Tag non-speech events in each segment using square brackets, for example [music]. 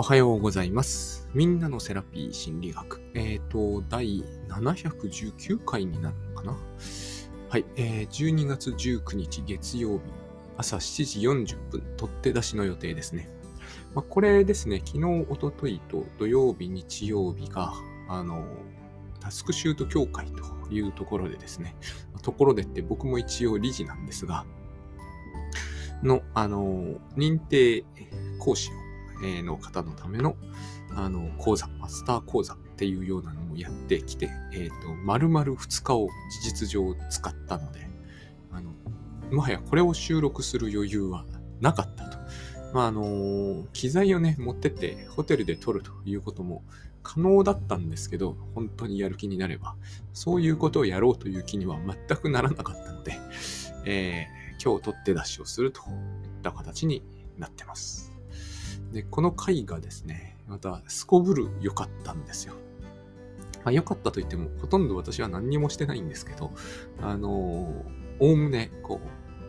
おはようございます。みんなのセラピー心理学。えっ、と、第719回になるのかな？はい、えー、12月19日月曜日、朝7時40分、取って出しの予定ですね。まあ、これですね、昨日、おとといと土曜日、日曜日が、あの、タスクシュート協会というところでですね、ところでって僕も一応理事なんですが、の、あの、認定講師を、の方のための、あの、講座、マスター講座っていうようなのをやってきて、えっ、と、丸々2日を事実上使ったので、あの、もはやこれを収録する余裕はなかったと。まあ、あの、機材をね、持ってってホテルで撮るということも可能だったんですけど、本当にやる気になれば、そういうことをやろうという気には全くならなかったので、えー今日取って出しをするといった形になってます。で、この回がですね、またすこぶる良かったんですよ。まあ、良かったと言っても、ほとんど私は何にもしてないんですけど、あのおおむね、こ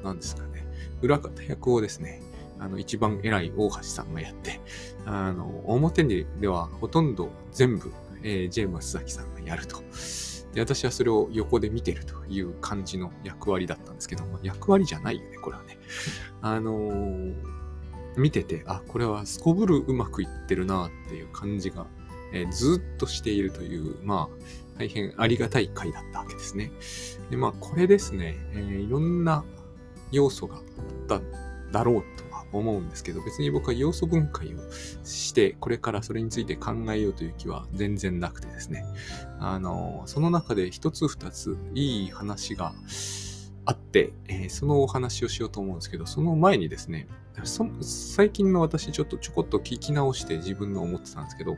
う、なんですかね、裏方役をですね、あの、一番偉い大橋さんがやって、あの、表にではほとんど全部、えー、ジェームス崎さんがやると。で、私はそれを横で見てるという感じの役割だったんですけども、役割じゃないよね、これはね。あのー見てて、あ、これはすこぶるうまくいってるなっていう感じが、えーずっとしているという、まあ、大変ありがたい回だったわけですね。で、まあ、これですね、えーいろんな要素があっただろうとは思うんですけど、別に僕は要素分解をして、これからそれについて考えようという気は全然なくてですね。あの、その中で一つ二ついい話があって、えーそのお話をしようと思うんですけど、その前にですね、最近の私ちょっとちょこっと聞き直して自分の思ってたんですけど、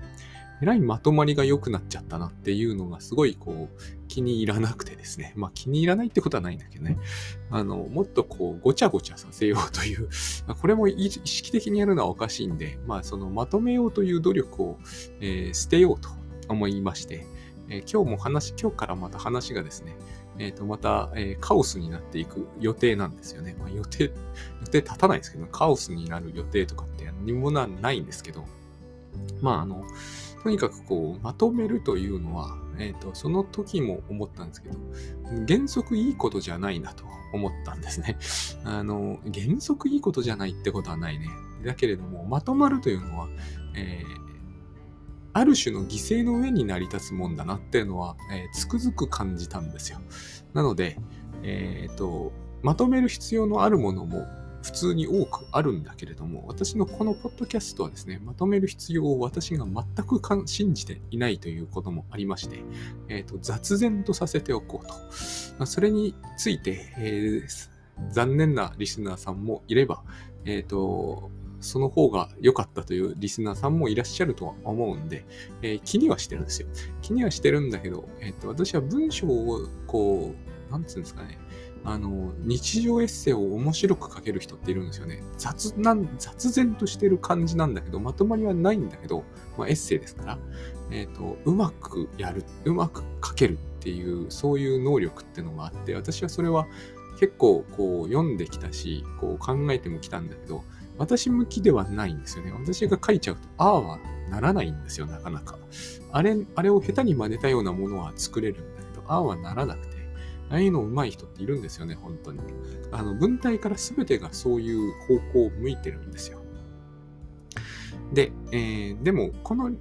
えらいまとまりが良くなっちゃったなっていうのがすごいこう気に入らなくてですね。まあ気に入らないってことはないんだけどね。あの、もっとこうごちゃごちゃさせようという、[laughs] これも意識的にやるのはおかしいんで、まあそのまとめようという努力を、えー捨てようと思いまして、えー今日も話、今日からまた話がですね、えっ、と、また、えカオスになっていく予定なんですよね。予定、[laughs] 予定立たないですけど、カオスになる予定とかって何もないんですけど、まあ、あの、とにかくこう、まとめるというのは、えっ、と、その時も思ったんですけど、原則いいことじゃないなと思ったんですね。[laughs] あの、原則いいことじゃないってことはないね。だけれども、まとまるというのは、えーある種の犠牲の上に成り立つもんだなっていうのは、えーつくづく感じたんですよ。なので、えっ、と、まとめる必要のあるものも普通に多くあるんだけれども、私のこのポッドキャストはですね、まとめる必要を私が全く信じていないということもありまして、えっ、と、雑然とさせておこうと。まあそれについて、えー残念なリスナーさんもいれば、えっ、と、その方が良かったというリスナーさんもいらっしゃるとは思うんで、えー気にはしてるんですよ。気にはしてるんだけど、えっ、と、私は文章を、こう、なんつうんですかね、あの、日常エッセイを面白く書ける人っているんですよね。雑なん、雑然としてる感じなんだけど、まとまりはないんだけど、まあ、エッセイですから、えっ、と、うまくやる、うまく書けるっていう、そういう能力ってのがあって、私はそれは結構こう読んできたし、こう考えてもきたんだけど、私向きではないんですよね。私が書いちゃうと、ああはならないんですよ、なかなか。あれ、あれを下手に真似たようなものは作れるんだけど、ああはならなくて、ああいうの上手い人っているんですよね、本当に。あの、文体から全てがそういう方向を向いてるんですよ。で、えーでも、この、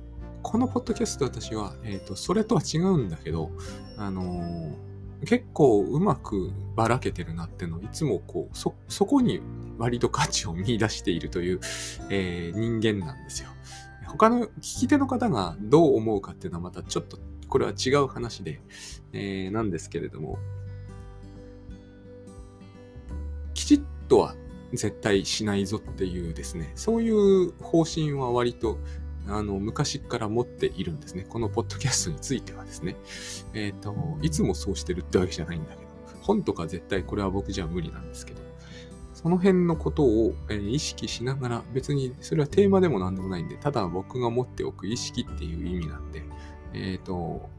このポッドキャスト私は、えっ、と、それとは違うんだけど、あのー結構うまくばらけてるなってのいつもこう、そ、そこに割と価値を見出しているという、えー人間なんですよ。他の聞き手の方がどう思うかっていうのはまたちょっとこれは違う話で、えーなんですけれども、きちっとは絶対しないぞっていうですね、そういう方針は割とあの昔から持っているんですね。このポッドキャストについてはですね。えっ、と、いつもそうしてるってわけじゃないんだけど、本とか絶対これは僕じゃ無理なんですけど、その辺のことを、え意識しながら、別にそれはテーマでも何でもないんで、ただ僕が持っておく意識っていう意味なんで、えっ、と、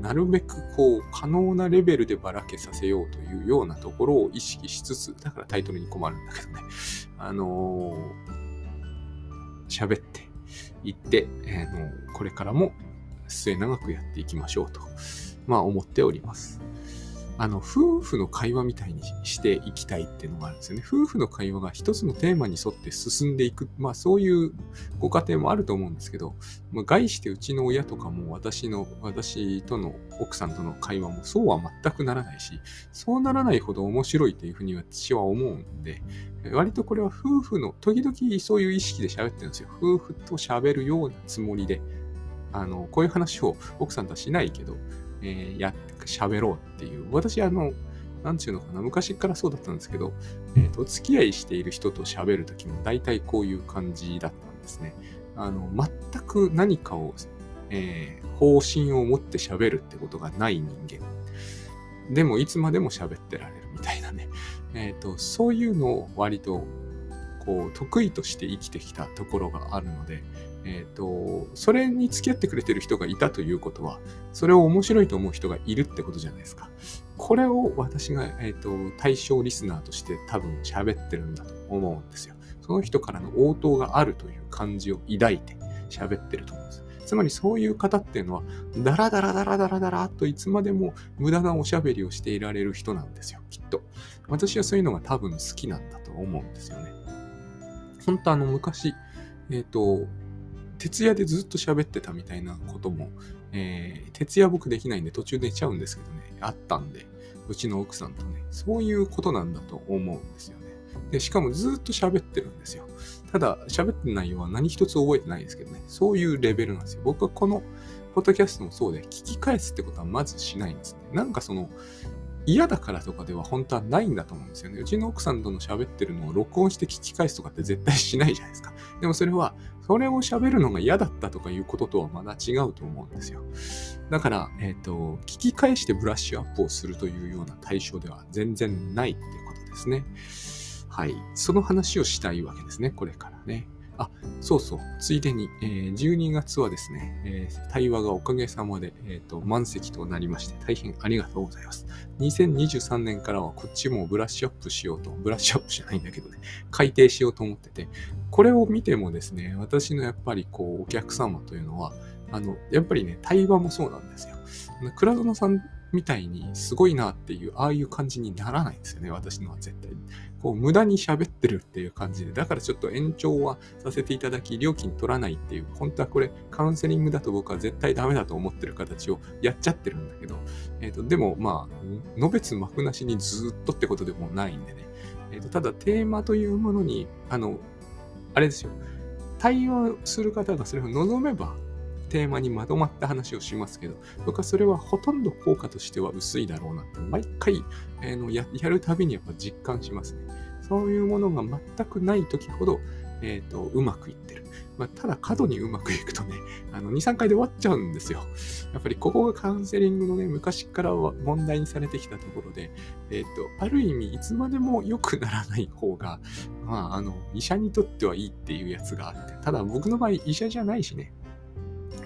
なるべくこう、可能なレベルでばらけさせようというようなところを意識しつつ、だからタイトルに困るんだけどね。[laughs] あのー喋って、いって、えー、のこれからも末永くやっていきましょうと、まあ思っております。あの、夫婦の会話みたいにしていきたいっていうのがあるんですよね。夫婦の会話が一つのテーマに沿って進んでいく、まあそういうご家庭もあると思うんですけど、まあ、概してうちの親とかも私の、私との奥さんとの会話もそうは全くならないし、そうならないほど面白いというふうに私は思うんで、割とこれは夫婦の、時々そういう意識で喋ってるんですよ。夫婦と喋るようなつもりで、あの、こういう話を奥さんとはしないけど、えー、や、喋ろうっていう。私、あの、なんちゅうのかな、昔からそうだったんですけど、えっ、ー、と、付き合いしている人と喋るときも大体こういう感じだったんですね。あの、全く何かを、えー、方針を持って喋るってことがない人間。でも、いつまでも喋ってられるみたいなね。えっ、ー、と、そういうのを割と、こう、得意として生きてきたところがあるので、えっ、ー、と、それに付き合ってくれてる人がいたということは、それを面白いと思う人がいるってことじゃないですか。これを私が、えっ、ー、と、対象リスナーとして多分喋ってるんだと思うんですよ。その人からの応答があるという感じを抱いて喋ってると思うんです。つまりそういう方っていうのは、ダラダラダラダラダラといつまでも無駄なおしゃべりをしていられる人なんですよ、きっと。私はそういうのが多分好きなんだと思うんですよね。本当あの昔、えっ、ー、と、徹夜でずっと喋ってたみたいなことも、えー、徹夜僕できないんで途中寝ちゃうんですけどね、あったんで、うちの奥さんとね、そういうことなんだと思うんですよね。で、しかもずっと喋ってるんですよ。ただ、喋ってる内容は何一つ覚えてないですけどね、そういうレベルなんですよ。僕はこの、ポッドキャストもそうで、聞き返すってことはまずしないんですね。なんかその、嫌だからとかでは本当はないんだと思うんですよね。うちの奥さんとの喋ってるのを録音して聞き返すとかって絶対しないじゃないですか。でもそれは、それを喋るのが嫌だったとかいうこととはまだ違うと思うんですよ。だから、えっ、ー、と、聞き返してブラッシュアップをするというような対象では全然ないっていうことですね。はい。その話をしたいわけですね。これからね。あ、そうそう。ついでに、えー、12月はですね、えー、対話がおかげさまで、えーと、満席となりまして、大変ありがとうございます。2023年からはこっちもブラッシュアップしようと、ブラッシュアップじゃないんだけどね、改定しようと思ってて、これを見てもですね、私のやっぱりこう、お客様というのは、あの、やっぱりね、対話もそうなんですよ。倉園さんみたいにすごいなっていう、ああいう感じにならないんですよね、私のは絶対に。こう無駄に喋ってるっていう感じで、だからちょっと延長はさせていただき、料金取らないっていう、本当はこれカウンセリングだと僕は絶対ダメだと思ってる形をやっちゃってるんだけど、えっ、ー、と、でもまあ、のべつ幕なしにずっとってことでもないんでね。えっ、ー、と、ただテーマというものに、あの、あれですよ。対応する方がそれを望めば、テーマにまとまった話をしますけど、僕はそれはほとんど効果としては薄いだろうなって、毎回、えー、のややるたびにやっぱ実感しますね。そういうものが全くない時ほど、えっ、ー、と、うまくいってる。まあ、ただ過度にうまくいくとね、あの、2、3回で終わっちゃうんですよ。やっぱりここがカウンセリングのね、昔から問題にされてきたところで、えっ、ー、と、ある意味いつまでも良くならない方が、まあ、あの、医者にとってはいいっていうやつがあって、ただ僕の場合医者じゃないしね、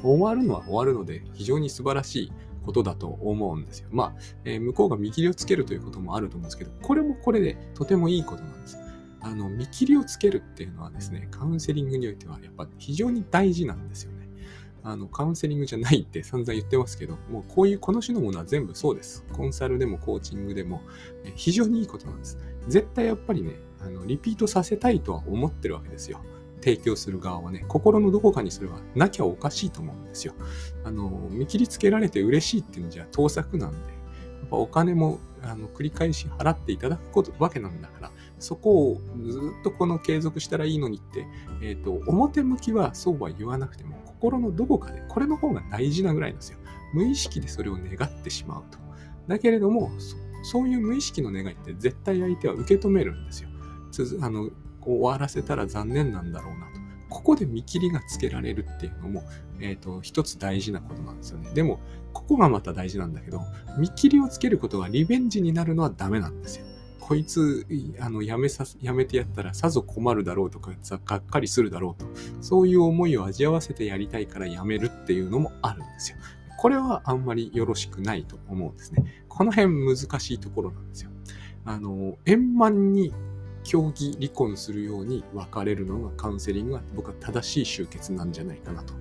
終わるのは終わるので、非常に素晴らしいことだと思うんですよ。まあ、えー、向こうが見切りをつけるということもあると思うんですけど、これもこれでとてもいいことなんです。あの、見切りをつけるっていうのはですね、カウンセリングにおいてはやっぱ非常に大事なんですよね。あの、カウンセリングじゃないって [laughs] 散々言ってますけど、もうこういう、この種のものは全部そうです。コンサルでもコーチングでも、え非常にいいことなんです。絶対やっぱりね、あの、リピートさせたいとは思ってるわけですよ。提供する側はね、心のどこかにそれはなきゃおかしいと思うんですよ。あの、見切りつけられて嬉しいっていうのじゃ盗作なんで、やっぱお金もあの繰り返し払っていただくことわけなんだから、そこをずっとこの継続したらいいのにって、えっ、ー、と、表向きはそうは言わなくても、心のどこかで、これの方が大事なぐらいなんですよ。無意識でそれを願ってしまうと。だけれども、そういう無意識の願いって絶対相手は受け止めるんですよ。あの終わらせたら残念なんだろうなと。ここで見切りがつけられるっていうのも、えっ、ー、と、一つ大事なことなんですよね。でも、ここがまた大事なんだけど、見切りをつけることがリベンジになるのはダメなんですよ。こいつ、あの、やめさ、やめてやったらさぞ困るだろうとか、がっかりするだろうと。そういう思いを味わわせてやりたいからやめるっていうのもあるんですよ。これはあんまりよろしくないと思うんですね。この辺難しいところなんですよ。あの、円満に競技離婚するように別れるのがカウンセリングは僕は正しい終結なんじゃないかなと。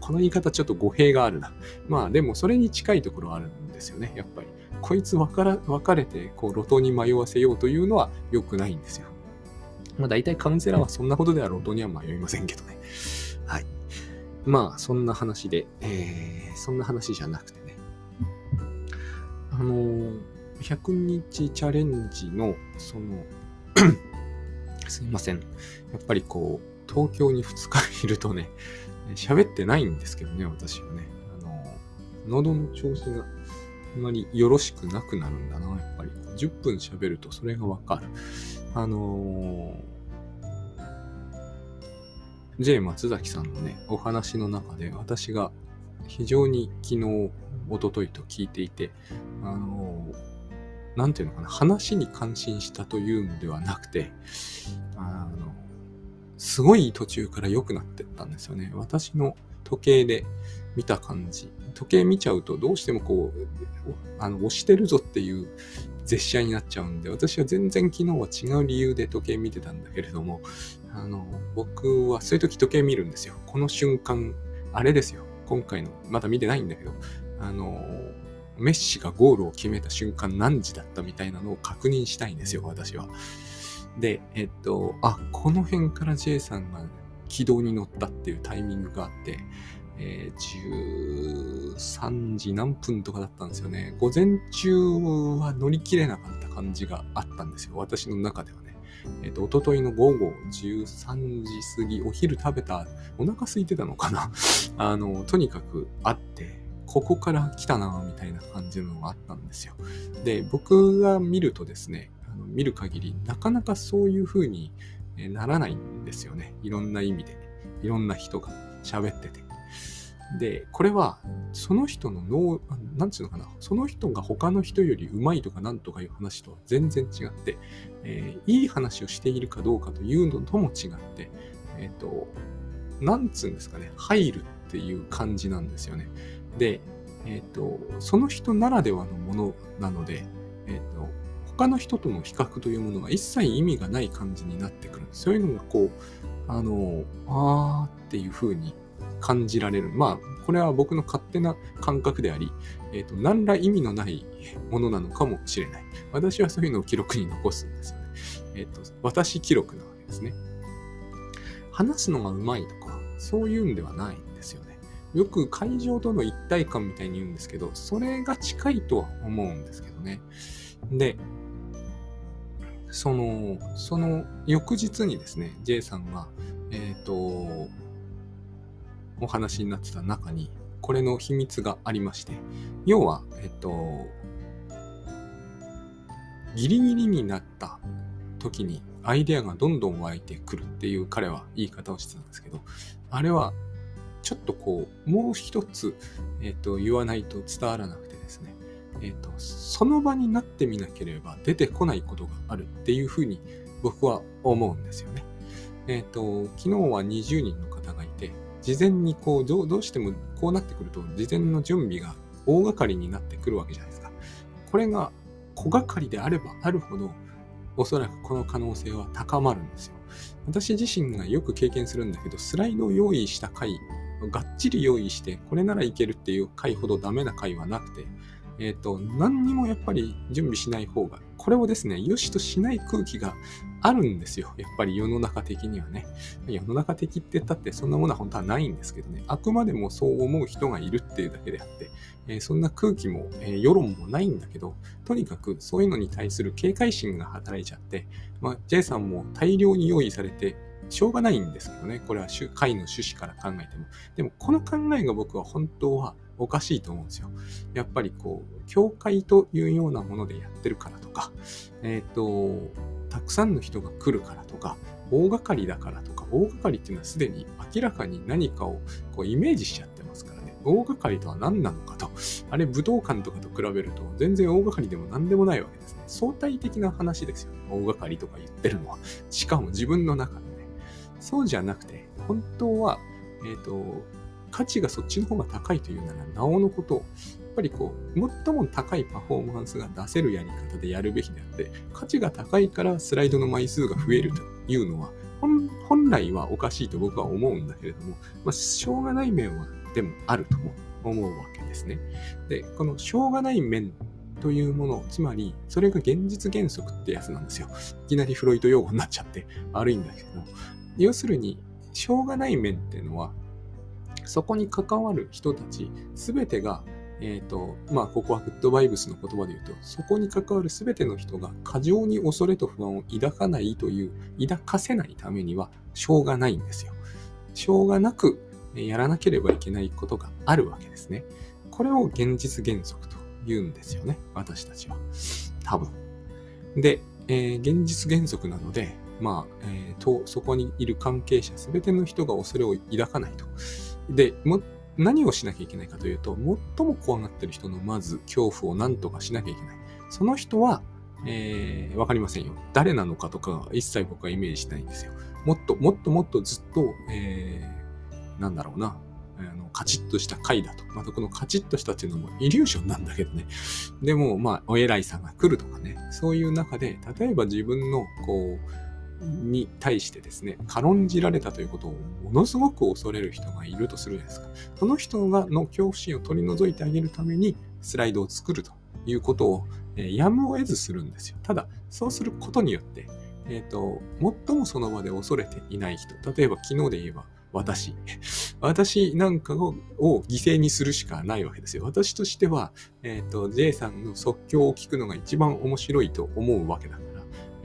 この言い方ちょっと語弊があるな。まあでもそれに近いところあるんですよね、やっぱり。こいつ別ら別れてこう路頭に迷わせようというのは良くないんですよ。まあ大体カウンセラーはそんなことでは路頭には迷いませんけどね。はい。まあそんな話で、えー、そんな話じゃなくてね。あのー、100日チャレンジのそのすいません。やっぱりこう、東京に2日いるとね、[laughs] 喋ってないんですけどね、私はね。あの、喉の調子があまりよろしくなくなるんだな、やっぱり。10分喋るとそれがわかる。あのー、J 松崎さんのね、お話の中で私が非常に昨日、おとといと聞いていて、あのー、なんていうのかな、話に感心したというのではなくて、あの、すごい途中から良くなってったんですよね。私の時計で見た感じ。時計見ちゃうとどうしてもこう、あの、押してるぞっていう絶写になっちゃうんで、私は全然昨日は違う理由で時計見てたんだけれども、あの、僕はそういう時時計見るんですよ。この瞬間、あれですよ。今回の、まだ見てないんだけど、あの、メッシがゴールを決めた瞬間何時だったみたいなのを確認したいんですよ、私は。で、えっと、あ、この辺から J さんが軌道に乗ったっていうタイミングがあって、えー、13時何分とかだったんですよね。午前中は乗り切れなかった感じがあったんですよ。私の中ではね。えっ、ー、と、おとといの午後13時過ぎ、お昼食べた、お腹空いてたのかな [laughs] あの、とにかくあって、ここから来たな、みたいな感じのがあったんですよ。で、僕が見るとですね、あの見る限り、なかなかそういう風にならないんですよね。いろんな意味で。いろんな人が喋ってて。で、これは、その人の脳、なんていうのかな、その人が他の人より上手いとかなんとかいう話とは全然違って、えー、いい話をしているかどうかというのとも違って、えっ、ー、と、なんつうんですかね、入るっていう感じなんですよね。で、えっ、ー、と、その人ならではのものなので、えっ、と、他の人との比較というものが一切意味がない感じになってくる。そういうのがこう、あの、あーっていう風に感じられる。まあ、これは僕の勝手な感覚であり、えっ、ー、と、何ら意味のないものなのかもしれない。私はそういうのを記録に残すんですよね。えっ、ー、と、私記録なわけですね。話すのがうまいとか、そういうんではないよ。く会場との一体感みたいに言うんですけど、それが近いとは思うんですけどね。で、その、その翌日にですね、J さんが、えっ、ー、と、お話になってた中に、これの秘密がありまして、要は、えっと、ギリギリになった時にアイデアがどんどん湧いてくるっていう彼は言い方をしてたんですけど、あれはちょっとこう、もう一つ、えっと、言わないと伝わらなくてですね、えっと、その場になってみなければ出てこないことがあるっていうふうに僕は思うんですよね。えっと、昨日は20人の方がいて、事前にこうどう、どうしてもこうなってくると、事前の準備が大掛かりになってくるわけじゃないですか。これが小掛かりであればあるほど、おそらくこの可能性は高まるんですよ。私自身がよく経験するんだけど、スライドを用意した回、がっちり用意して、これならいけるっていう回ほどダメな回はなくて、えっ、ー、と、何にもやっぱり準備しない方が、これをですね、良しとしない空気があるんですよ。やっぱり世の中的にはね。世の中的って言ったってそんなものは本当はないんですけどね。あくまでもそう思う人がいるっていうだけであって、えー、そんな空気も、えー、世論もないんだけど、とにかくそういうのに対する警戒心が働いちゃって、まあ、J さんも大量に用意されて、しょうがないんですけどね。これは会の趣旨から考えても。でも、この考えが僕は本当はおかしいと思うんですよ。やっぱりこう、教会というようなものでやってるからとか、えっ、ー、と、たくさんの人が来るからとか、大掛かりだからとか、大掛かりっていうのはすでに明らかに何かをこうイメージしちゃってますからね。大掛かりとは何なのかと。あれ、武道館とかと比べると全然大掛かりでも何でもないわけですね。相対的な話ですよね。大掛かりとか言ってるのは。しかも自分の中で。そうじゃなくて、本当は、えっ、ー、と、価値がそっちの方が高いというなら、なおのこと、やっぱりこう、最も高いパフォーマンスが出せるやり方でやるべきであって、価値が高いからスライドの枚数が増えるというのは、本来はおかしいと僕は思うんだけれども、まあ、しょうがない面はでもあると思うわけですね。で、このしょうがない面というもの、つまり、それが現実原則ってやつなんですよ。いきなりフロイト用語になっちゃって悪いんだけど、要するに、しょうがない面っていうのは、そこに関わる人たち、すべてが、えっ、ー、と、まあ、ここはグッドバイブスの言葉で言うと、そこに関わるすべての人が過剰に恐れと不安を抱かないという、抱かせないためには、しょうがないんですよ。しょうがなくやらなければいけないことがあるわけですね。これを現実原則と言うんですよね。私たちは。多分。で、えー、現実原則なので、まあ、えー、と、そこにいる関係者すべての人が恐れを抱かないと。で、も、何をしなきゃいけないかというと、最も怖がってる人のまず恐怖を何とかしなきゃいけない。その人は、えー、わかりませんよ。誰なのかとか一切僕はイメージしないんですよ。もっと、もっともっとずっと、えー、なんだろうな。あのカチッとした回だと。またこのカチッとしたっていうのもイリューションなんだけどね。でも、まあ、お偉いさんが来るとかね。そういう中で、例えば自分の、こう、に対してですね、軽んじられたということをものすごく恐れる人がいるとするじゃないですか。その人がの恐怖心を取り除いてあげるためにスライドを作るということを、えー、やむを得ずするんですよ。ただ、そうすることによって、えっ、ー、と、最もその場で恐れていない人、例えば昨日で言えば私。私なんかを犠牲にするしかないわけですよ。私としては、えっ、ー、と、J さんの即興を聞くのが一番面白いと思うわけだから、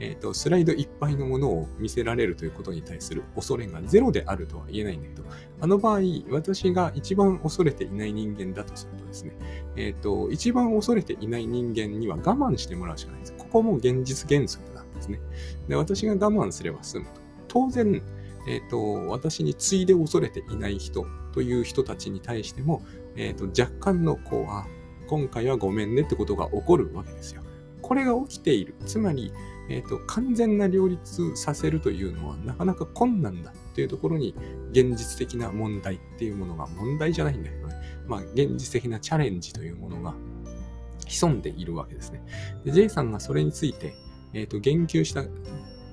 えっ、ー、と、スライドいっぱいのものを見せられるということに対する恐れがゼロであるとは言えないんだけど、あの場合、私が一番恐れていない人間だとするとですね、えっ、ー、と、一番恐れていない人間には我慢してもらうしかないです。ここも現実原則なんですね。で、私が我慢すれば済むと。当然、えっ、ー、と、私についで恐れていない人という人たちに対しても、えっ、と、若干の、こう、あ、今回はごめんねってことが起こるわけですよ。これが起きている。つまり、え、ー、と、完全な両立させるというのはなかなか困難だっていうところに、現実的な問題っていうものが、問題じゃないんだけどね。まあ、現実的なチャレンジというものが潜んでいるわけですね。で、J さんがそれについて、えっ、と、言及した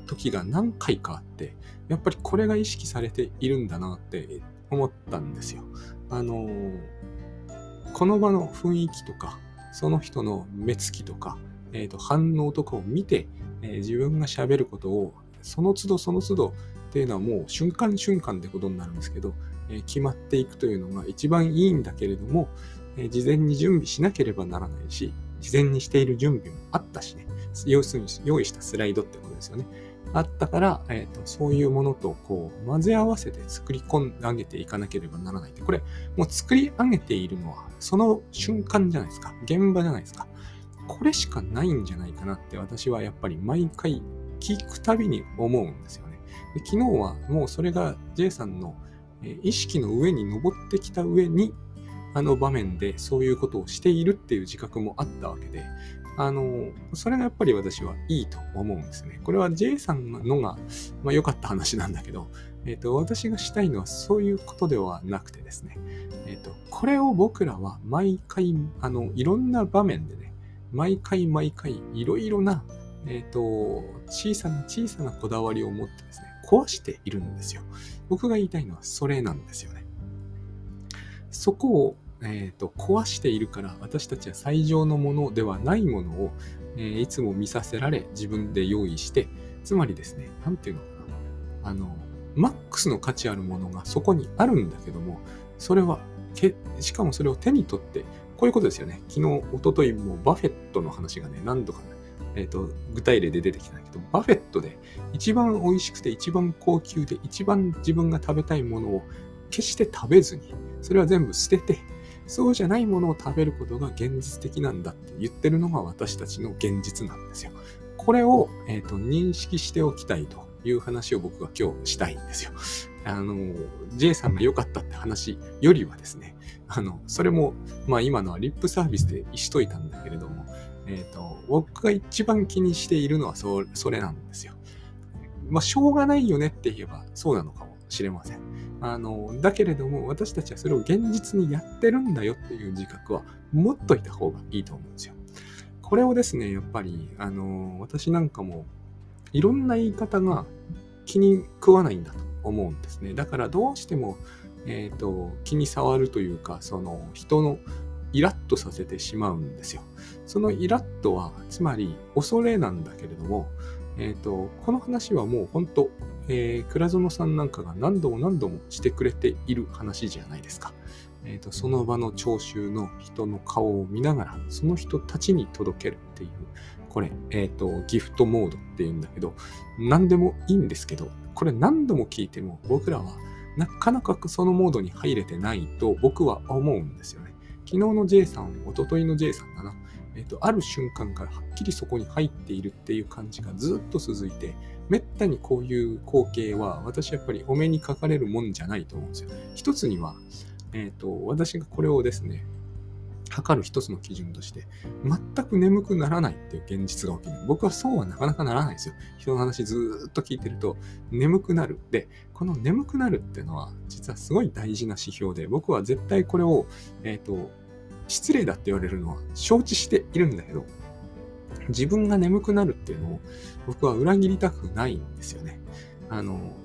時が何回かあって、やっぱりこれが意識されているんだなって思ったんですよ。あのー、この場の雰囲気とか、その人の目つきとか、えー、と反応とかを見て、えー、自分が喋ることをその都度その都度っていうのはもう瞬間瞬間ってことになるんですけど、えー、決まっていくというのが一番いいんだけれども、えー、事前に準備しなければならないし、事前にしている準備もあったしね、要するに用意したスライドってことですよね。あったから、えーと、そういうものとこう混ぜ合わせて作り込んであげていかなければならないって、これもう作り上げているのはその瞬間じゃないですか。現場じゃないですか。これしかないんじゃないかなって私はやっぱり毎回聞くたびに思うんですよね。で昨日はもうそれが J さんの意識の上に登ってきた上にあの場面でそういうことをしているっていう自覚もあったわけで、あの、それがやっぱり私はいいと思うんですね。これは J さんのが、まあ、良かった話なんだけど、えっ、ー、と、私がしたいのはそういうことではなくてですね、えっ、ー、と、これを僕らは毎回、あの、いろんな場面でね、毎回毎回、いろいろな、えっ、ー、と、小さな小さなこだわりを持ってですね、壊しているんですよ。僕が言いたいのはそれなんですよね。そこをえーと、壊しているから私たちは最上のものではないものを、えー、いつも見させられ自分で用意してつまりですね何ていうのかなあのマックスの価値あるものがそこにあるんだけどもそれはけしかもそれを手に取ってこういうことですよね昨日一昨日もバフェットの話がね何度かねえーと、具体例で出てきたんだけど、バフェットで一番美味しくて一番高級で一番自分が食べたいものを決して食べずに、それは全部捨てて、そうじゃないものを食べることが現実的なんだって言ってるのが私たちの現実なんですよ。これを、えーと、認識しておきたいという話を僕は今日したいんですよ。あの、J さんが良かったって話よりはですね、あの、それも、まあ今のはリップサービスでしといたんだけれども、えっ、ー、と、僕が一番気にしているのはそそれなんですよ。まあ、しょうがないよねって言えばそうなのかもしれません。あの、だけれども、私たちはそれを現実にやってるんだよっていう自覚は持っといた方がいいと思うんですよ。これをですね、やっぱり、あの、私なんかも、いろんな言い方が気に食わないんだと思うんですね。だからどうしても、え、ー、と、気に障るというか、その人のイラッとさせてしまうんですよ。そのイラッとは、つまり恐れなんだけれども、えっ、ー、と、この話はもう本当、えー、倉園さんなんかが何度も何度もしてくれている話じゃないですか。えーと、その場の聴衆の人の顔を見ながら、その人たちに届けるっていう、これ、えっ、ー、と、ギフトモードっていうんだけど、何でもいいんですけど、これ何度も聞いても僕らはなかなかそのモードに入れてないと僕は思うんですよね。昨日の J さん、おとといの J さんだな。えっ、と、ある瞬間からはっきりそこに入っているっていう感じがずっと続いて、めったにこういう光景は私やっぱりお目にかかれるもんじゃないと思うんですよ。一つには、えっ、と、私がこれをですね、測る一つの基準として、全く眠くならないっていう現実が起きる。僕はそうはなかなかならないですよ。人の話ずっと聞いてると、眠くなる。で、この眠くなるっていうのは、実はすごい大事な指標で、僕は絶対これを、えっ、ー、と、失礼だって言われるのは承知しているんだけど、自分が眠くなるっていうのを僕は裏切りたくないんですよね。あの、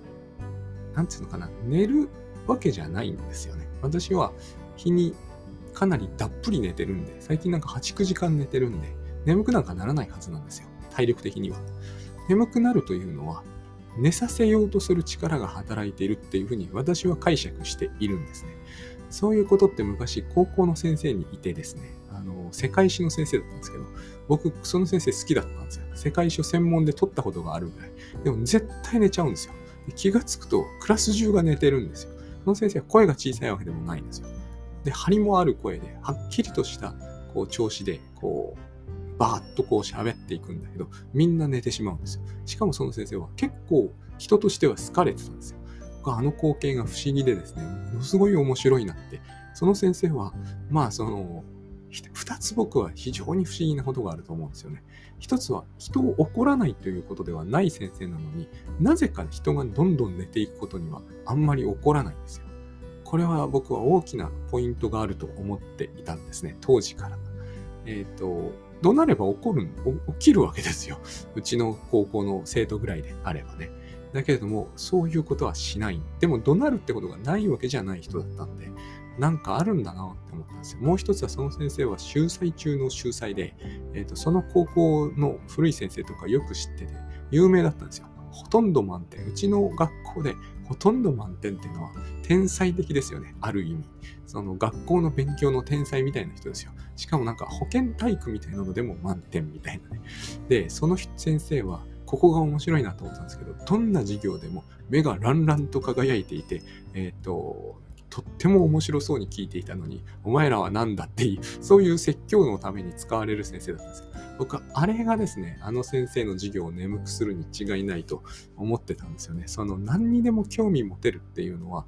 なんていうのかな、寝るわけじゃないんですよね。私は日にかなりたっぷり寝てるんで、最近なんか8、9時間寝てるんで、眠くなんかならないはずなんですよ。体力的には。眠くなるというのは、寝させようとする力が働いているっていうふうに私は解釈しているんですね。そういうことって昔高校の先生にいてですね、あの、世界史の先生だったんですけど、僕、その先生好きだったんですよ。世界史を専門で取ったことがあるぐらい。でも絶対寝ちゃうんですよ。気がつくとクラス中が寝てるんですよ。その先生は声が小さいわけでもないんですよ。で、張りもある声で、はっきりとした、こう、調子で、こう、バーッとこう喋っていくんだけど、みんな寝てしまうんですよ。しかもその先生は結構人としては好かれてたんですよ。あの光景が不思議でですね、ものすごい面白いなって。その先生は、まあその、二つ僕は非常に不思議なことがあると思うんですよね。一つは人を怒らないということではない先生なのになぜか人がどんどん寝ていくことにはあんまり怒らないんですよ。これは僕は大きなポイントがあると思っていたんですね、当時から。えっ、ー、と、怒鳴れば怒る、起きるわけですよ。うちの高校の生徒ぐらいであればね。だけれども、そういうことはしない。でも、怒鳴るってことがないわけじゃない人だったんで、なんかあるんだなって思ったんですよ。もう一つはその先生は秀才中の秀才で、えーと、その高校の古い先生とかよく知ってて、有名だったんですよ。ほとんど満点。うちの学校でほとんど満点っていうのは天才的ですよね。ある意味。その学校の勉強の天才みたいな人ですよ。しかもなんか保健体育みたいなのでも満点みたいなね。で、その先生はここが面白いなと思ったんですけど、どんな授業でも目がランランと輝いていて、えっ、ー、と、とっても面白そうに聞いていたのに、お前らは何だっていう、そういう説教のために使われる先生だったんですよ。僕はあれがですね、あの先生の授業を眠くするに違いないと思ってたんですよね。その何にでも興味持てるっていうのは、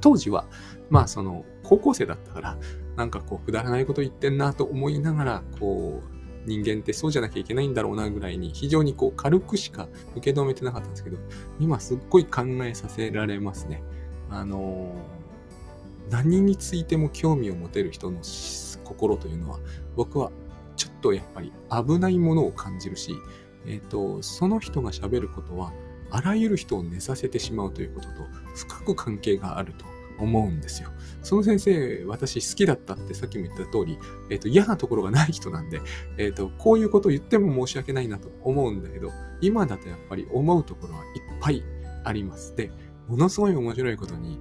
当時は、まあその高校生だったから、なんかこうくだらないこと言ってんなと思いながら、こう、人間ってそうじゃなきゃいけないんだろうなぐらいに非常にこう軽くしか受け止めてなかったんですけど、今すっごい考えさせられますね。あのー何についても興味を持てる人の心というのは、僕はちょっとやっぱり危ないものを感じるし、えっ、ー、と、その人が喋ることは、あらゆる人を寝させてしまうということと深く関係があると思うんですよ。その先生、私好きだったってさっきも言った通り、えっ、ー、と、嫌なところがない人なんで、えっ、ー、と、こういうことを言っても申し訳ないなと思うんだけど、今だとやっぱり思うところはいっぱいあります。で、ものすごい面白いことに、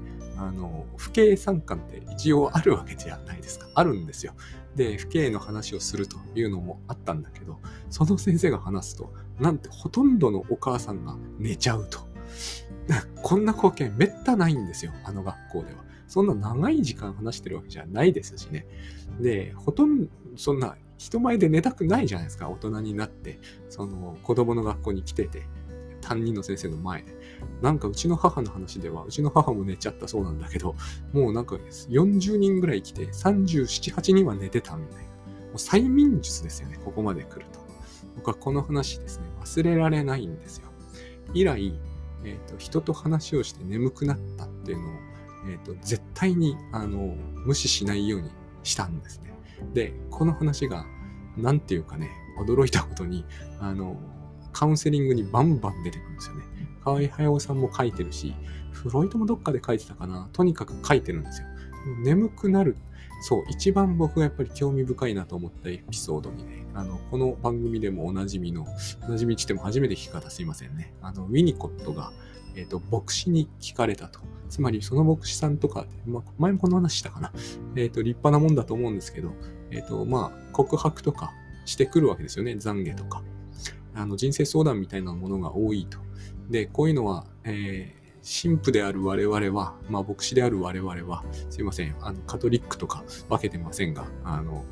あの、不敬参観って一応あるわけじゃないですか。あるんですよ。で、不敬の話をするというのもあったんだけど、その先生が話すと、なんてほとんどのお母さんが寝ちゃうと。[laughs] こんな光景めったないんですよ。あの学校では。そんな長い時間話してるわけじゃないですしね。で、ほとんど、そんな人前で寝たくないじゃないですか。大人になって、その子供の学校に来てて。担任の先生の前。なんかうちの母の話では、うちの母も寝ちゃったそうなんだけど、もうなんか40人ぐらい来て、37、8人は寝てたみたいな。もう催眠術ですよね、ここまで来ると。僕はこの話ですね、忘れられないんですよ。以来、えーと、人と話をして眠くなったっていうのを、えーと、絶対にあの無視しないようにしたんですね。で、この話が、なんていうかね、驚いたことに、あの、カウンセリングにバンバン出てくるんですよね。河合駿さんも書いてるし、フロイトもどっかで書いてたかな。とにかく書いてるんですよ。眠くなる。そう、一番僕がやっぱり興味深いなと思ったエピソードにね、あの、この番組でもおなじみの、おなじみっても初めて聞き方すいませんね。あの、ウィニコットが、えっ、ー、と、牧師に聞かれたと。つまり、その牧師さんとか、ま、前もこの話したかな。えっ、ー、と、立派なもんだと思うんですけど、えっ、ー、と、まあ、告白とかしてくるわけですよね。懺悔とか。あの、人生相談みたいなものが多いと。で、こういうのは、えー、神父である我々は、まあ、牧師である我々は、すいません、あの、カトリックとか分けてませんが、あの、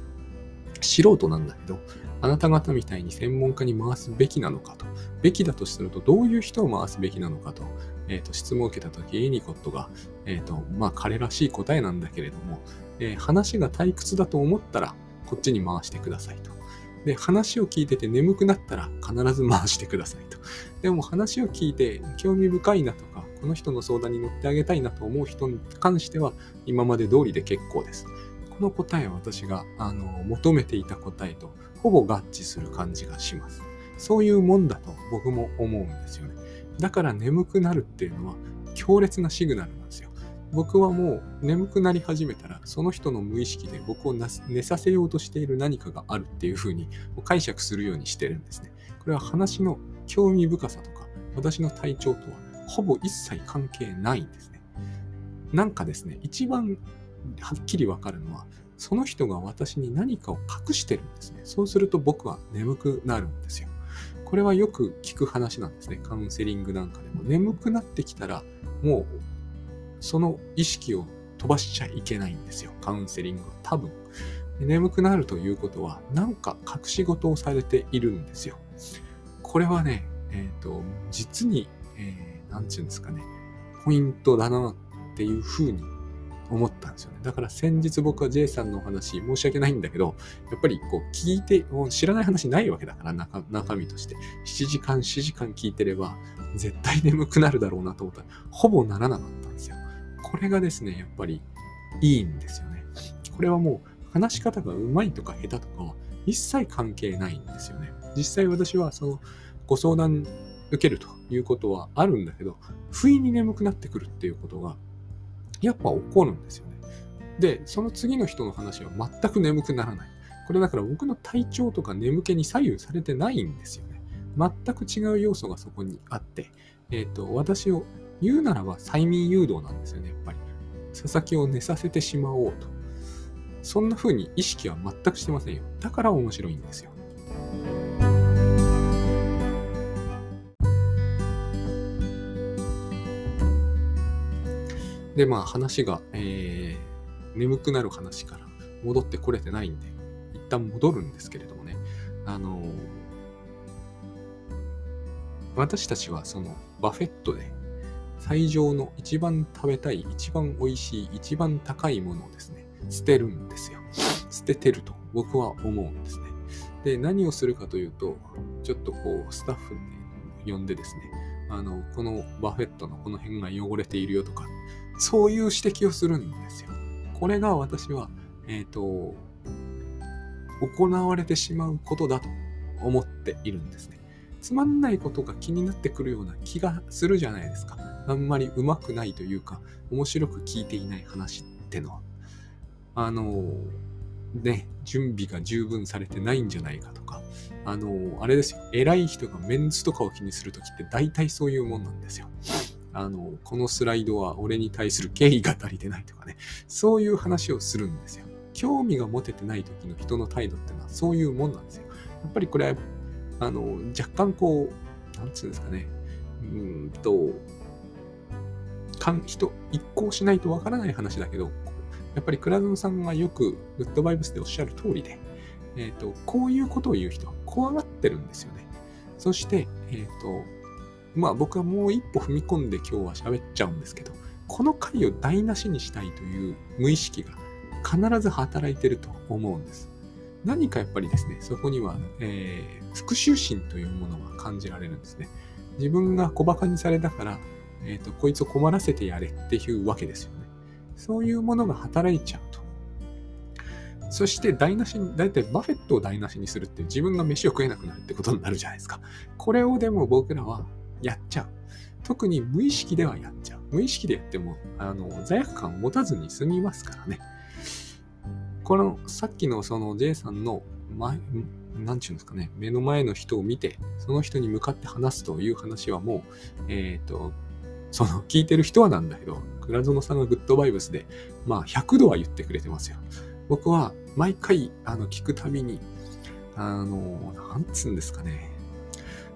素人なんだけど、あなた方みたいに専門家に回すべきなのかと。べきだとすると、どういう人を回すべきなのかと、えっ、ー、と、質問を受けたとき、エニコットが、えっ、ー、と、まあ、彼らしい答えなんだけれども、えー、話が退屈だと思ったら、こっちに回してくださいと。で、話を聞いてて眠くなったら必ず回してくださいと。でも話を聞いて興味深いなとか、この人の相談に乗ってあげたいなと思う人に関しては、今まで通りで結構です。この答えは私があの求めていた答えとほぼ合致する感じがします。そういうもんだと僕も思うんですよね。だから眠くなるっていうのは強烈なシグナルなんですよ。僕はもう眠くなり始めたら、その人の無意識で僕を寝させようとしている何かがあるっていうふうに解釈するようにしてるんですね。これは話の興味深さとか、私の体調とはほぼ一切関係ないんですね。なんかですね、一番はっきりわかるのは、その人が私に何かを隠してるんですね。そうすると僕は眠くなるんですよ。これはよく聞く話なんですね。カウンセリングなんかでも。眠くなってきたら、もうその意識を飛ばしちゃいけないんですよ。カウンセリングは多分。眠くなるということは、なんか隠し事をされているんですよ。これはね、えっ、ー、と、実に、えー、なんて言うんですかね、ポイントだなっていうふうに思ったんですよね。だから先日僕は J さんのお話、申し訳ないんだけど、やっぱりこう聞いて、もう知らない話ないわけだから中、中身として。7時間、4時間聞いてれば、絶対眠くなるだろうなと思ったら、ほぼならなかったんですよ。これがですね、やっぱりいいんですよね。これはもう話し方が上手いとか下手とかは一切関係ないんですよね。実際私はそのご相談受けるということはあるんだけど、不意に眠くなってくるっていうことがやっぱ起こるんですよね。で、その次の人の話は全く眠くならない。これだから僕の体調とか眠気に左右されてないんですよね。全く違う要素がそこにあって、えっ、ー、と、私を言うならば催眠誘導なんですよね、やっぱり。佐々木を寝させてしまおうと。そんな風に意識は全くしてませんよ。だから面白いんですよ。で、まあ話が、えー、眠くなる話から戻ってこれてないんで、一旦戻るんですけれどもね。あのー、私たちはそのバフェットで最上の一番食べたい、一番美味しい、一番高いものをですね、捨てるんですよ。捨ててると僕は思うんですね。で、何をするかというと、ちょっとこう、スタッフに呼んでですね、あの、このバフェットのこの辺が汚れているよとか、そういう指摘をするんですよ。これが私は、えっ、ー、と、行われてしまうことだと思っているんですね。つまんないことが気になってくるような気がするじゃないですか。あんまりうまくないというか、面白く聞いていない話ってのは。あの、ね、準備が十分されてないんじゃないかとか、あの、あれですよ、偉い人がメンツとかを気にするときって大体そういうもんなんですよ。あの、このスライドは俺に対する敬意が足りてないとかね、そういう話をするんですよ。興味が持ててない時の人の態度ってのはそういうもんなんですよ。やっぱりこれは、あの、若干こう、なんつうんですかね、うんと、かん人、一向しないとわからない話だけど、やっぱり倉園さんがよくグッドバイブスでおっしゃる通りで、えっ、ー、と、こういうことを言う人は怖がってるんですよね。そして、えっ、ー、と、まあ僕はもう一歩踏み込んで今日は喋っちゃうんですけど、この回を台無しにしたいという無意識が必ず働いてると思うんです。何かやっぱりですね、そこには、えー、復讐心というものが感じられるんですね。自分が小馬鹿にされたから、えっ、と、こいつを困らせてやれっていうわけですよね。そういうものが働いちゃうと。そして台無しに、だいたいバフェットを台無しにするって自分が飯を食えなくなるってことになるじゃないですか。これをでも僕らはやっちゃう。特に無意識ではやっちゃう。無意識でやっても、あの、罪悪感を持たずに済みますからね。この、さっきのその J さんの前、なんちゅうんですかね、目の前の人を見て、その人に向かって話すという話はもう、えっ、ー、と、その聞いてる人はなんだけど、倉園さんがグッドバイブスで、まあ100度は言ってくれてますよ。僕は毎回あの聞くたびに、あの、なんつうんですかね、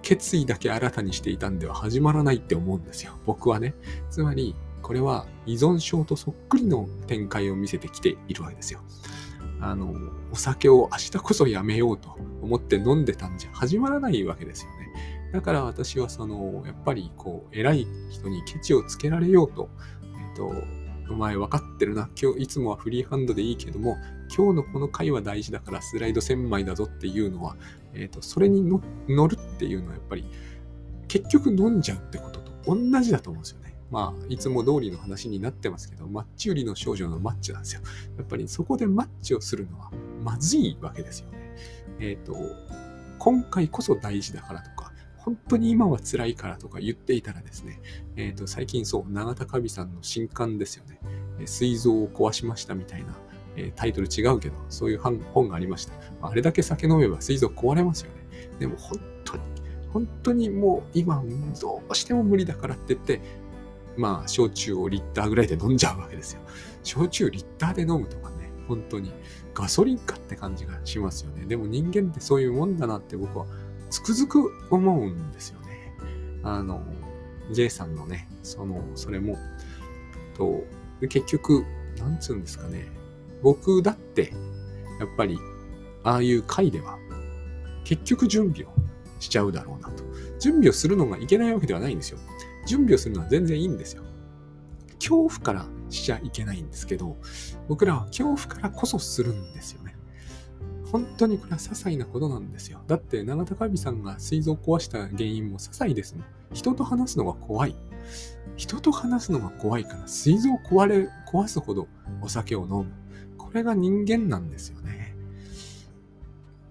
決意だけ新たにしていたんでは始まらないって思うんですよ。僕はね。つまり、これは依存症とそっくりの展開を見せてきているわけですよ。あの、お酒を明日こそやめようと思って飲んでたんじゃ始まらないわけですよね。だから私はその、やっぱりこう、偉い人にケチをつけられようと、えっ、と、お前分かってるな。今日、いつもはフリーハンドでいいけども、今日のこの回は大事だからスライド1000枚だぞっていうのは、えっ、と、それに乗るっていうのはやっぱり、結局飲んじゃうってことと同じだと思うんですよね。まあ、いつも通りの話になってますけど、マッチ売りの少女のマッチなんですよ。やっぱりそこでマッチをするのはまずいわけですよね。えっ、ー、と、今回こそ大事だからとか、本当に今は辛いからとか言っていたらですね、えっ、ー、と、最近そう、永田カビさんの新刊ですよね。膵臓を壊しましたみたいな、えタイトル違うけど、そういう本がありました。あれだけ酒飲めば膵臓壊れますよね。でも本当に、本当にもう今どうしても無理だからって言って、まあ、焼酎をリッターぐらいで飲んじゃうわけですよ。焼酎リッターで飲むとかね、本当にガソリンかって感じがしますよね。でも人間ってそういうもんだなって僕はつくづく思うんですよね。あの、J さんのね、その、それも、と、結局、なんつうんですかね、僕だって、やっぱり、ああいう回では、結局準備をしちゃうだろうなと。準備をするのがいけないわけではないんですよ。準備をするのは全然いいんですよ。恐怖からしちゃいけないんですけど、僕らは恐怖からこそするんですよね。本当にこれは些細なことなんですよ。だって、永田カさんが膵臓を壊した原因も些細ですもん。人と話すのが怖い。人と話すのが怖いから、膵臓を壊れ、壊すほどお酒を飲む。これが人間なんですよね。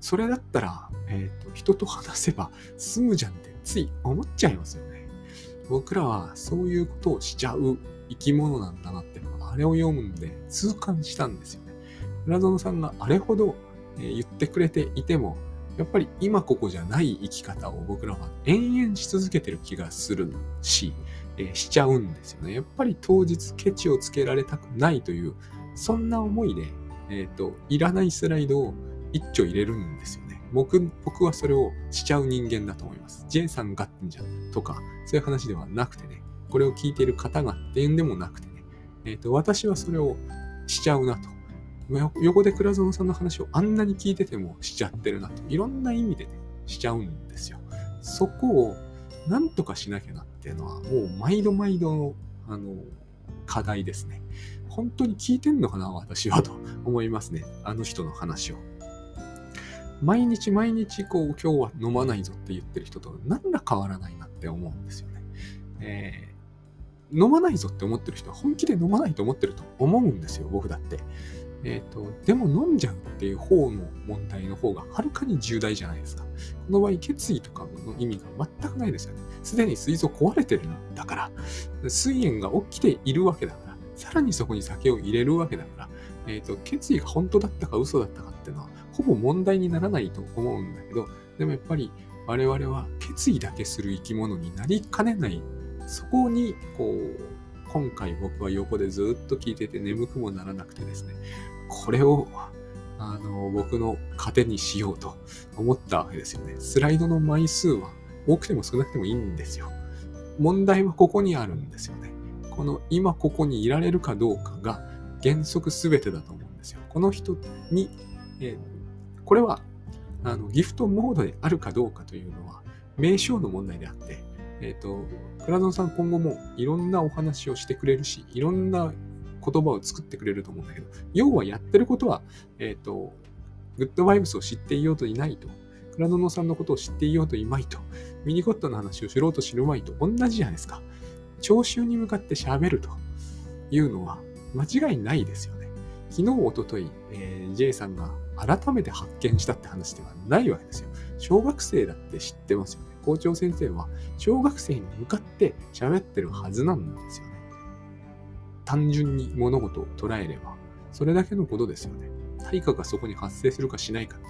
それだったら、えっ、ー、と、人と話せば済むじゃんってつい思っちゃいますよね。僕らはそういうことをしちゃう生き物なんだなって、あれを読むんで痛感したんですよね。村園さんがあれほど言ってくれていても、やっぱり今ここじゃない生き方を僕らは延々し続けてる気がするし、えー、しちゃうんですよね。やっぱり当日ケチをつけられたくないという、そんな思いで、えっ、ー、と、いらないスライドを一丁入れるんですよ。僕僕はそれをしちゃう人間だと思います。J さんがってんじゃんとか、そういう話ではなくてね、これを聞いている方がっていうんでもなくてね、え、ー、と、私はそれをしちゃうなと。横で倉園さんの話をあんなに聞いててもしちゃってるなと。いろんな意味でね、しちゃうんですよ。そこをなんとかしなきゃなっていうのは、もう毎度毎度の、あの、課題ですね。本当に聞いてんのかな、私はと思いますね。あの人の話を。毎日毎日、こう、今日は飲まないぞって言ってる人と何ら変わらないなって思うんですよね。えー、飲まないぞって思ってる人は本気で飲まないと思ってると思うんですよ、僕だって。えっ、ー、と、でも飲んじゃうっていう方の問題の方がはるかに重大じゃないですか。この場合、決意とかの意味が全くないですよね。すでに膵臓壊れてるんだから、膵炎が起きているわけだから、さらにそこに酒を入れるわけだから、えっ、ー、と、決意が本当だったか嘘だったかっていうのは、ほぼ問題にならないと思うんだけど、でもやっぱり我々は決意だけする生き物になりかねない、そこに、こう、今回僕は横でずっと聞いてて眠くもならなくてですね、これをあの僕の糧にしようと思ったわけですよね。スライドの枚数は多くても少なくてもいいんですよ。問題はここにあるんですよね。この今ここにいられるかどうかが原則全てだと思うんですよ。この人に、えー、これはあのギフトモードであるかどうかというのは名称の問題であって、えっ、ー、と、クラゾンさん今後もいろんなお話をしてくれるし、いろんな言葉を作ってくれると思うんだけど、要はやってることは、えっ、ー、と、グッドバイブスを知っていようといないと。倉野さんのことを知っていようといまいと、ミニコットの話を知ろうと知るまいと同じじゃないですか。聴衆に向かって喋るというのは間違いないですよね。昨日、おととい、えー、J さんが改めて発見したって話ではないわけですよ。小学生だって知ってますよね。校長先生は小学生に向かって喋ってるはずなんですよね。単純に物事を捉えれば、それだけのことですよね。対価がそこに発生するかしないかって、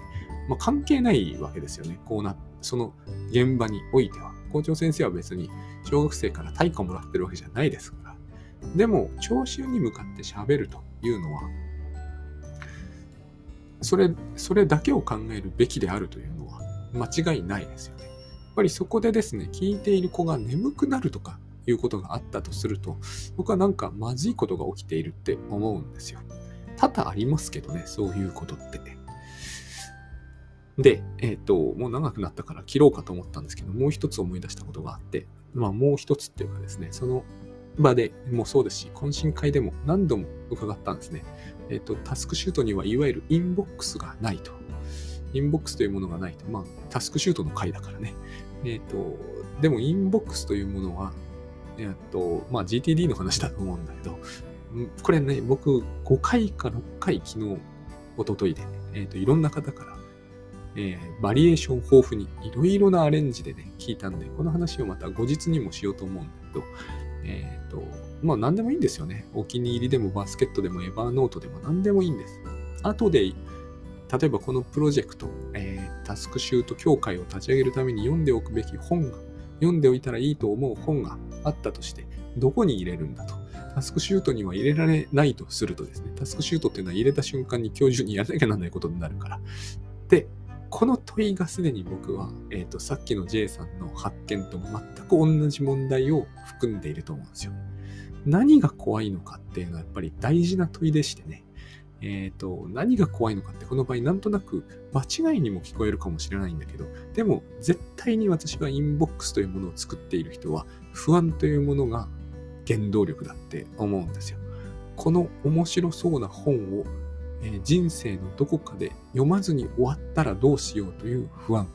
まあ、関係ないわけですよね。こうな、その現場においては。校長先生は別に小学生から対価もらってるわけじゃないですから。でも、聴衆に向かって喋るというのは、それ、それだけを考えるべきであるというのは間違いないですよね。やっぱりそこでですね、聞いている子が眠くなるとかいうことがあったとすると、僕はなんかまずいことが起きているって思うんですよ。多々ありますけどね、そういうことって。で、えっ、ー、と、もう長くなったから切ろうかと思ったんですけど、もう一つ思い出したことがあって、まあもう一つっていうかですね、その場でもそうですし、懇親会でも何度も伺ったんですね。えっ、と、タスクシュートにはいわゆるインボックスがないと。インボックスというものがないと。まあ、タスクシュートの回だからね。えっ、と、でもインボックスというものは、えっ、と、まあ GTD の話だと思うんだけど、これね、僕5回か6回昨日、おとといで、えっ、と、いろんな方から、えー、バリエーション豊富にいろいろなアレンジでね、聞いたんで、この話をまた後日にもしようと思うんだけど、えっ、ー、と、まあ何でもいいんですよね。お気に入りでもバスケットでもエヴァーノートでも何でもいいんです。後で、例えばこのプロジェクト、えー、タスクシュート協会を立ち上げるために読んでおくべき本が、読んでおいたらいいと思う本があったとして、どこに入れるんだと。タスクシュートには入れられないとするとですね、タスクシュートっていうのは入れた瞬間に今日中にやらなきゃならないことになるから。で、この問いがすでに僕は、え、ー、と、さっきの J さんの発見と全く同じ問題を含んでいると思うんですよ。何が怖いのかっていうのはやっぱり大事な問いでしてね。えっ、ー、と、何が怖いのかってこの場合なんとなく場違いにも聞こえるかもしれないんだけど、でも絶対に私はインボックスというものを作っている人は不安というものが原動力だって思うんですよ。この面白そうな本を、え、人生のどこかで読まずに終わったらどうしようという不安。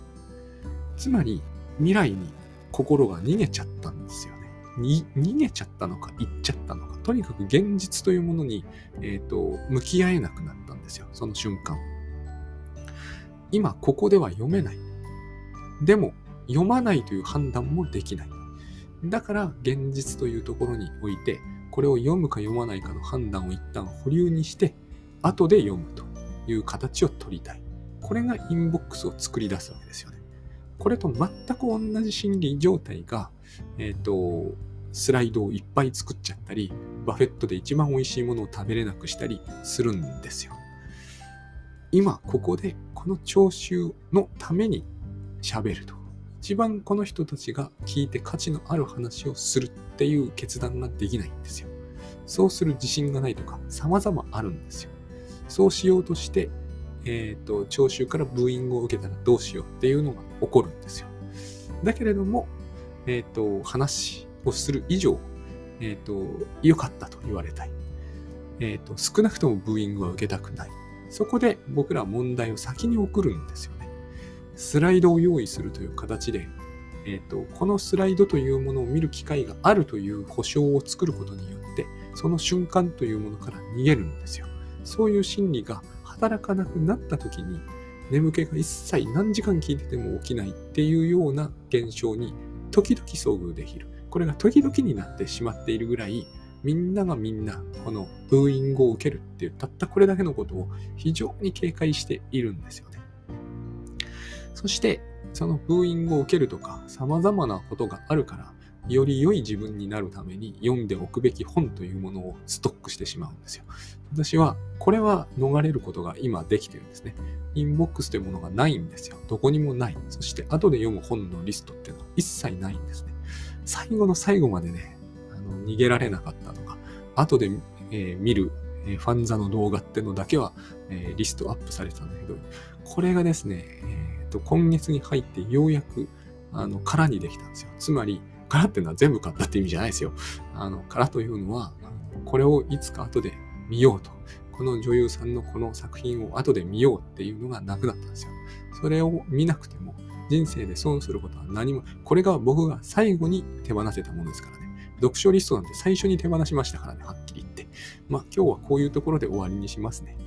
つまり未来に心が逃げちゃったんですよね。に逃げちゃったのか、行っちゃったのか。とにかく現実というものに、えーと、向き合えなくなったんですよ。その瞬間。今ここでは読めない。でも読まないという判断もできない。だから現実というところにおいて、これを読むか読まないかの判断を一旦保留にして、後で読むという形を取りたい。これがインボックスを作り出すわけですよね。これと全く同じ心理状態が、えっ、ー、と、スライドをいっぱい作っちゃったり、バフェットで一番美味しいものを食べれなくしたりするんですよ。今、ここで、この聴衆のために喋ると。一番この人たちが聞いて価値のある話をするっていう決断ができないんですよ。そうする自信がないとか様々あるんですよ。そうしようとして、えっ、ー、と、聴衆からブーイングを受けたらどうしようっていうのが起こるんですよ。だけれども、えっ、ー、と、話をする以上、えっ、ー、と、良かったと言われたい。えっ、と、少なくともブーイングは受けたくない。そこで僕らは問題を先に送るんですよね。スライドを用意するという形で、えっ、と、このスライドというものを見る機会があるという保証を作ることによって、その瞬間というものから逃げるんですよ。そういう心理が働かなくなった時に、眠気が一切何時間聞いてても起きないっていうような現象に時々遭遇できる。これが時々になってしまっているぐらい、みんながみんなこのブーイングを受けるっていうたったこれだけのことを非常に警戒しているんですよね。そして、そのブーイングを受けるとか、様々なことがあるから、より良い自分になるために読んでおくべき本というものをストックしてしまうんですよ。私は、これは逃れることが今できてるんですね。インボックスというものがないんですよ。どこにもない。そして、後で読む本のリストっていうのは一切ないんですね。最後の最後までね、あの逃げられなかったのが、後で、えー、見る、えー、ファンザの動画ってのだけは、えー、リストアップされてたんだけど、これがですね、えと、今月に入ってようやく、あの、空にできたんですよ。つまり、空っていうのは全部買ったって意味じゃないですよ。あの、空というのは、これをいつか後で見ようと。この女優さんのこの作品を後で見ようっていうのがなくなったんですよ。それを見なくても人生で損することは何も、これが僕が最後に手放せたものですからね。読書リストなんて最初に手放しましたからね、はっきり言って。まあ今日はこういうところで終わりにしますね。